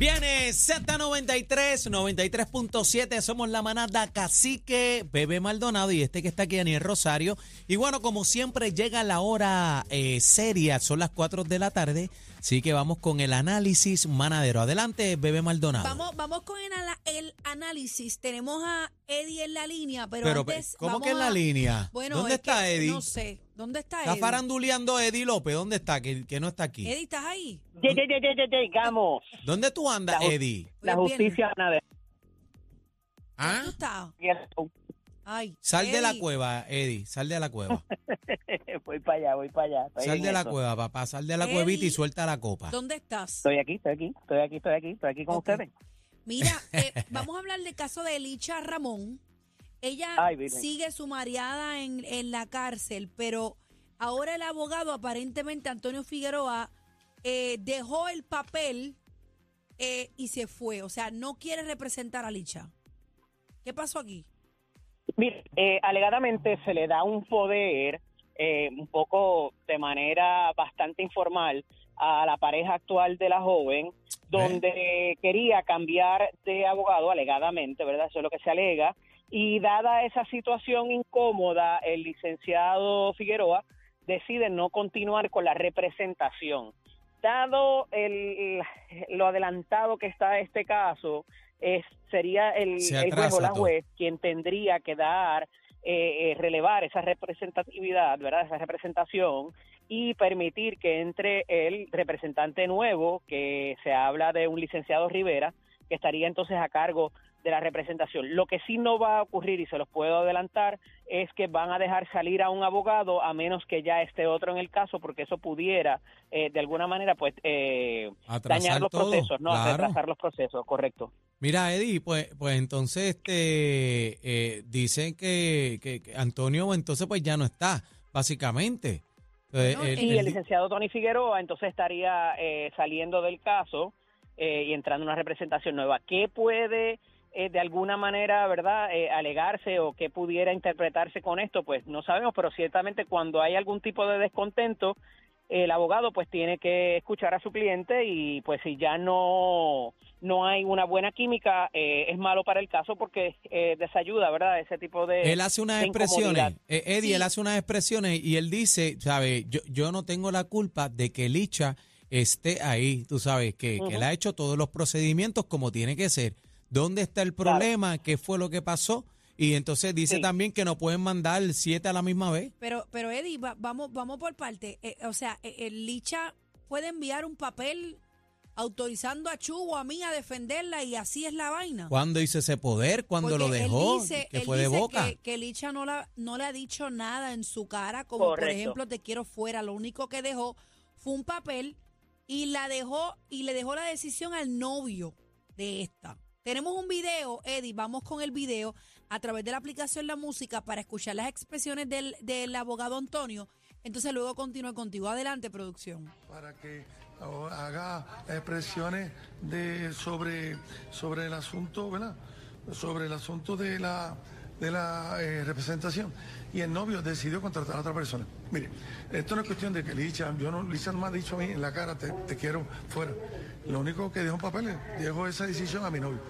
Viene Z93, 93.7, somos la manada Cacique, Bebé Maldonado y este que está aquí, Daniel Rosario. Y bueno, como siempre llega la hora eh, seria, son las 4 de la tarde, así que vamos con el análisis manadero. Adelante, Bebé Maldonado. Vamos, vamos con el, análisis. Tenemos a Eddie en la línea, pero, Pero, antes ¿cómo vamos que en la a- línea? Bueno, ¿Dónde es que está Eddie? No sé. ¿Dónde está Está Eddie? faranduleando Eddie López, ¿dónde está? Que, que no está aquí. Eddie, ¿estás ahí? Ye- ye- ye- ye- ye- Llegamos. ¿Dónde tú andas, La ju- Eddie? La Hoy es viernes. justicia ganadera. ¿Ah? ¿Dónde estás? Ay, Sal de la Eddie. cueva, Eddie, sal de la cueva. voy para allá, voy para allá. Estoy Sal en de la eso. cueva, papá, sal de la Eddie. cuevita y suelta la copa. ¿Dónde estás? Estoy aquí, estoy aquí, estoy aquí, estoy aquí, estoy aquí con Ok. ustedes. Mira, eh, vamos a hablar del caso de Elicha Ramón. Ella Ay, sigue sumariada en, en la cárcel, pero ahora el abogado, aparentemente Antonio Figueroa, eh, dejó el papel eh, y se fue. O sea, no quiere representar a Licha. ¿Qué pasó aquí? Mire, eh, alegadamente se le da un poder eh, un poco de manera bastante informal a la pareja actual de la joven, donde quería cambiar de abogado, alegadamente, ¿verdad? Eso es lo que se alega. Y dada esa situación incómoda, el licenciado Figueroa decide no continuar con la representación. Dado el, lo adelantado que está este caso, es, sería el, Se el juez o la todo. juez quien tendría que dar, eh, eh, relevar esa representatividad, ¿verdad? Esa representación y permitir que entre el representante nuevo, que se habla de un licenciado Rivera, que estaría entonces a cargo de la representación. Lo que sí no va a ocurrir, y se los puedo adelantar, es que van a dejar salir a un abogado a menos que ya esté otro en el caso, porque eso pudiera, eh, de alguna manera, pues, eh, dañar los todo, procesos, ¿no? claro. Retrasar los procesos, correcto. Mira, Eddie, pues, pues entonces este, eh, dicen que, que- que Antonio entonces pues ya no está, básicamente. El- Y el- el licenciado Tony Figueroa entonces estaría eh, saliendo del caso eh, y entrando en una representación nueva. ¿Qué puede eh, de alguna manera, verdad, eh, alegarse o qué pudiera interpretarse con esto? Pues no sabemos, pero ciertamente cuando hay algún tipo de descontento, el abogado pues tiene que escuchar a su cliente y pues si ya no no hay una buena química eh, es malo para el caso porque eh, desayuda, ¿verdad? Ese tipo de él hace unas expresiones, eh, Eddie, Sí. él hace unas expresiones y él dice, ¿sabes? Yo, yo no tengo la culpa de que Licha esté ahí, tú sabes, que, que él ha hecho todos los procedimientos como tiene que ser. ¿Dónde está el Claro. problema? ¿Qué fue lo que pasó? Y entonces dice Sí. también que no pueden mandar siete a la misma vez. Pero, pero Eddie, va- vamos, vamos por parte. Eh, o sea, eh, el Licha puede enviar un papel autorizando a Chu o a mí a defenderla y así es la vaina. ¿Cuándo hizo ese poder? ¿Cuándo lo él dejó? dice- que él fue de boca. Que, que Licha no, la, no le ha dicho nada en su cara, como por ejemplo te quiero fuera. Lo único que dejó fue un papel y la dejó y le dejó la decisión al novio de esta. Tenemos un video, Eddie, vamos con el video a través de la aplicación La Música para escuchar las expresiones del, del abogado Antonio. Entonces luego continúe contigo. Adelante, producción. para que oh, haga expresiones de sobre sobre el asunto, ¿verdad? Sobre el asunto de la de la eh, representación y el novio decidió contratar a otra persona. Mire, esto no es cuestión de que Licha, yo no, Licha no me ha dicho a mí en la cara, te, te quiero fuera. Lo único que dejó en papeles, dejó esa decisión a mi novio.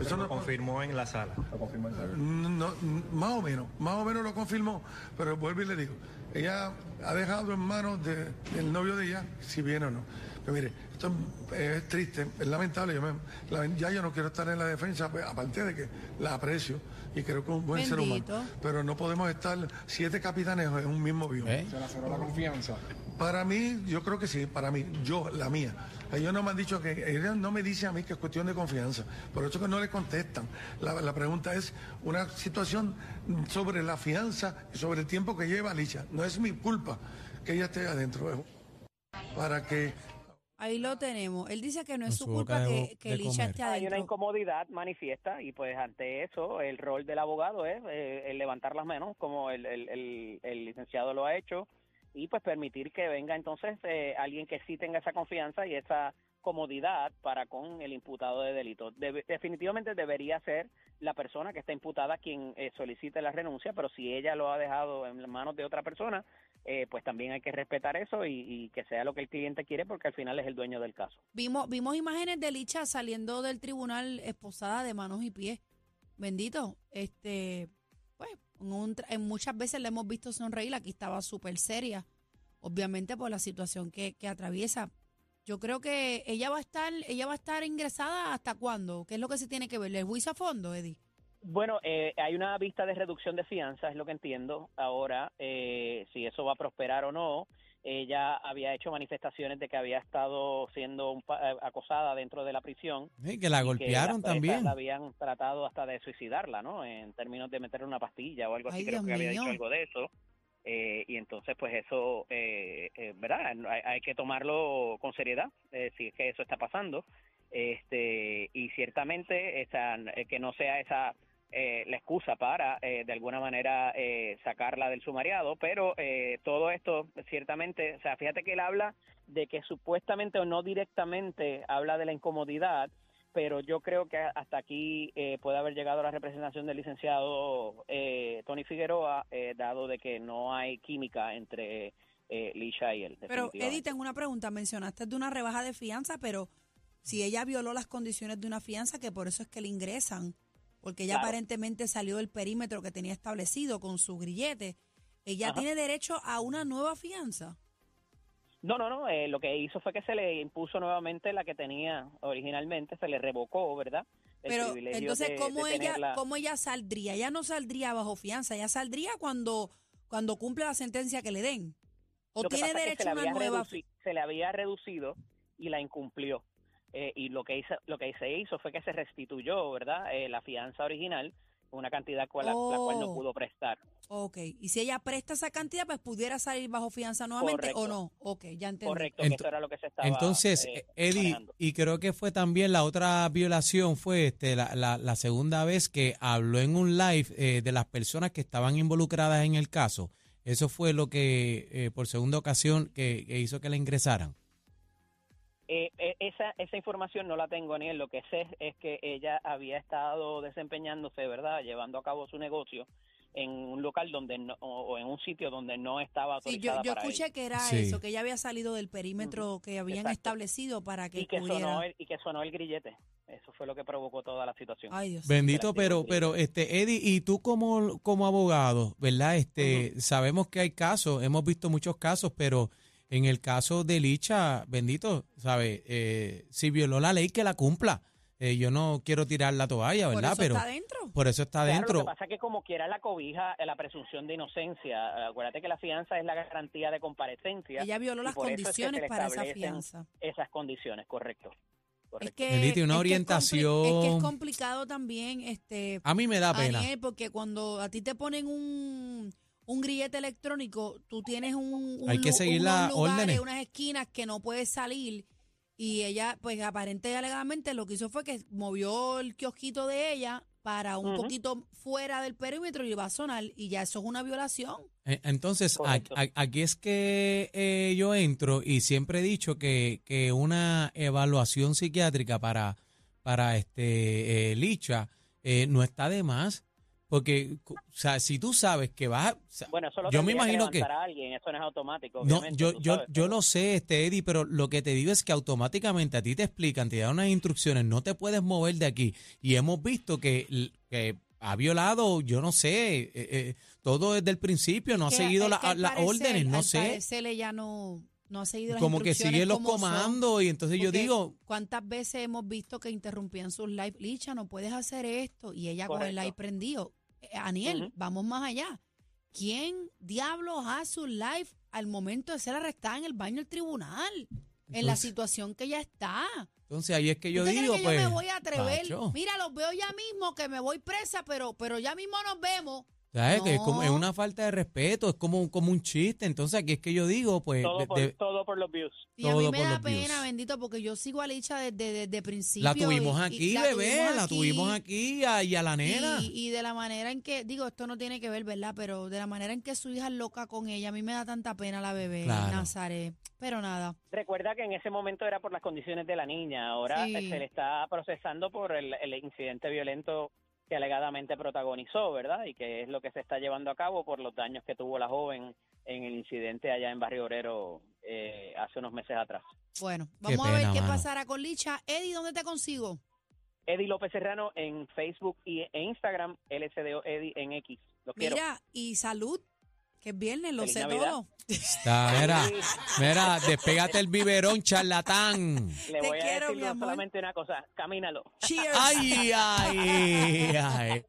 Eso no, confirmó en la sala. Lo confirmó en la sala. no, más o menos, más o menos lo confirmó, pero vuelvo y le digo, ella ha dejado en manos de- del novio de ella si viene o no. Pero mire, esto es, es triste, es lamentable, yo me- la- ya yo no quiero estar en la defensa, pues, aparte de que la aprecio y creo que es un buen ser humano, pero no podemos estar siete capitanes en un mismo avión. ¿Eh? Se le cerró la confianza. Para mí, yo creo que sí, para mí, yo, la mía. Ellos no me han dicho que, ellos no me dicen a mí que es cuestión de confianza, por eso que no le contestan. La, la pregunta es una situación sobre la fianza y sobre el tiempo que lleva Licha. No es mi culpa que ella esté adentro. es Para que Ahí lo tenemos. Él dice que no es su culpa de que, que Licha esté Hay una adentro. incomodidad manifiesta y pues ante eso el rol del abogado es eh, el levantar las manos como el, el, el- el licenciado lo ha hecho y pues permitir que venga entonces eh, alguien que sí tenga esa confianza y esa comodidad para con el imputado de delito. Definitivamente debería ser la persona que está imputada quien eh, solicite la renuncia, pero si ella lo ha dejado en manos de otra persona, eh, pues también hay que respetar eso y, que sea lo que el cliente quiere porque al final es el dueño del caso. Vimos, vimos imágenes de Licha saliendo del tribunal esposada de manos y pies. Bendito. Este, pues, en, muchas veces le hemos visto sonreír. Aquí estaba súper seria. Obviamente por la situación que atraviesa. Yo creo que ella va a estar, ella va a estar ingresada hasta cuándo. ¿Qué es lo que se tiene que ver? ¿El juicio a fondo, Eddie? Bueno, eh, hay una vista de reducción de fianza, es lo que entiendo. Ahora, eh, si eso va a prosperar o no, ella había hecho manifestaciones de que había estado siendo un pa- eh, acosada dentro de la prisión. Sí, que la y que golpearon presas también. La habían tratado hasta de suicidarla, ¿no? En términos de meterle una pastilla o algo así, creo que había dicho algo de eso. Eh, y entonces, pues eso, eh, eh, ¿verdad? Hay, que tomarlo con seriedad, eh, si es que eso está pasando. Este, y ciertamente esa, eh, que no sea esa la excusa para, de alguna manera, sacarla del sumariado, pero todo esto, ciertamente, o sea, fíjate que él habla de que supuestamente o no directamente habla de la incomodidad, pero yo creo que hasta aquí eh, puede haber llegado la representación del licenciado eh, Tony Figueroa, eh, dado de que no hay química entre eh, Lisha y él. Pero. Eddie, tengo una pregunta. Mencionaste de una rebaja de fianza, pero si ella violó las condiciones de una fianza, que por eso es que le ingresan, porque ella Claro. aparentemente salió del perímetro que tenía establecido con su grillete, ella Ajá. tiene derecho a una nueva fianza. No, no, no. eh, lo que hizo fue que se le impuso nuevamente la que tenía originalmente, se le revocó, ¿verdad? El Pero entonces, de- ¿cómo, de ella, ¿cómo ella saldría? Ella no saldría bajo fianza, ella saldría cuando, cuando cumple la sentencia que le den. ¿O Lo tiene derecho a una nueva se le había reducido y la incumplió. Eh, y lo que hizo, lo que se hizo fue que se restituyó, ¿verdad? Eh, la fianza original, una cantidad cual, la cual no Oh. pudo prestar. Ok, y si ella presta esa cantidad, pues pudiera salir bajo fianza nuevamente o no. Ok, ya entendí. Correcto, Ent- que eso era lo que se estaba Entonces, eh, Eddie, manejando. y creo que fue también la otra violación, fue este la, la, la segunda vez que habló en un live eh, de las personas que estaban involucradas en el caso. Eso fue lo que, eh, por segunda ocasión, que, que hizo que la ingresaran. Eh, eh, esa, esa información no la tengo ni en lo que sé es que ella había estado desempeñándose, ¿verdad? Llevando a cabo su negocio en un local donde no, o, o en un sitio donde no estaba Sí, yo, autorizada yo para escuché que era Sí. eso, que ella había salido del perímetro que habían Exacto. establecido para que y que sonó el, y que sonó el grillete. Eso fue lo que provocó toda la situación. Ay, Dios. Bendito, pero, pero este, Eddie, y tú como, como abogado, ¿verdad? Este, sabemos que hay casos, hemos visto muchos casos, pero en el caso de Licha, bendito, ¿sabes? Eh, si violó la ley, que la cumpla. Eh, yo no quiero tirar la toalla, Por ¿verdad? eso pero está adentro. por eso está Claro, adentro. Lo que pasa es que como quiera la cobija la presunción de inocencia. Acuérdate que la fianza es la garantía de comparecencia. Ella violó las por eso es que condiciones para esa fianza. Esas condiciones, correcto. Es correcto. que, Bendito, y una es que es orientación. Es que es complicado también, este, A mí me da pena. Porque cuando a ti te ponen un, un grillete electrónico, tú tienes un, un Hay que seguir unos las lugares, órdenes. unas esquinas que no puedes salir. Y ella, pues aparente y alegadamente, lo que hizo fue que movió el kiosquito de ella para un poquito fuera del perímetro y va a sonar. Y ya eso es una violación. Eh, Entonces, a- Correcto. a- aquí es que eh, yo entro y siempre he dicho que, que una evaluación psiquiátrica para, para este eh, Licha eh, no está de más. Porque, o sea, si tú sabes que vas a... o sea, Bueno, eso lo yo me imagino que... levantar a alguien, eso no es automático. No, yo, yo, sabes, yo lo sé, este Eddie, pero lo que te digo es que automáticamente a ti te explican, te dan unas instrucciones, no te puedes mover de aquí. Y hemos visto que, que ha violado, yo no sé, eh, eh, todo desde el principio, no ha Que- seguido la- que las órdenes, no al sé. parecer ella no, no ha seguido las Como que instrucciones sigue los como son. comandos y entonces yo Porque digo, ¿Cuántas veces hemos visto que interrumpían sus live? Licha, no puedes hacer esto. Y ella con el Correcto. live prendido. Eh, Aniel, Ujú. vamos más allá. ¿Quién diablos hace un live al momento de ser arrestada en el baño del tribunal? en la Entonces- situación que ella está. entonces ahí es que yo ¿Usted cree digo, que pues... yo me voy a atrever? macho, Mira, los veo ya mismo que me voy presa, pero, pero ya mismo nos vemos. ¿Sabes? Que es, como, es No. una falta de respeto, es como, como un chiste, entonces aquí es que yo digo, pues... todo, de- por, de- todo por los views. Y a mí me da los views. pena, bendito, porque yo sigo a Licha desde, desde principio. la tuvimos y- y aquí, la bebé, tuvimos la aquí. tuvimos aquí a- y a la nena. Y, y de la manera en que, digo, esto no tiene que ver, ¿verdad? Pero de la manera en que su hija es loca con ella, a mí me da tanta pena la bebé, Claro. Nazaret. Pero nada. Recuerda que en ese momento era por las condiciones de la niña, ahora Sí. eh, se le está procesando por el, el incidente violento que alegadamente protagonizó, ¿verdad? Y que es lo que se está llevando a cabo por los daños que tuvo la joven en el incidente allá en Barrio Obrero eh, hace unos meses atrás. Bueno, vamos a ver qué mano. pasará con Licha. Eddie, ¿dónde te consigo? Eddie López Serrano en Facebook y e Instagram, LSDO Eddie en X. Los quiero. Mira, y salud, que es viernes, lo sé Navidad. todo. Está, mira, mira, despégate el biberón, charlatán. Le Te voy a quiero, decir mi amor. solamente una cosa, camínalo. Cheers. Ay, ay, ay.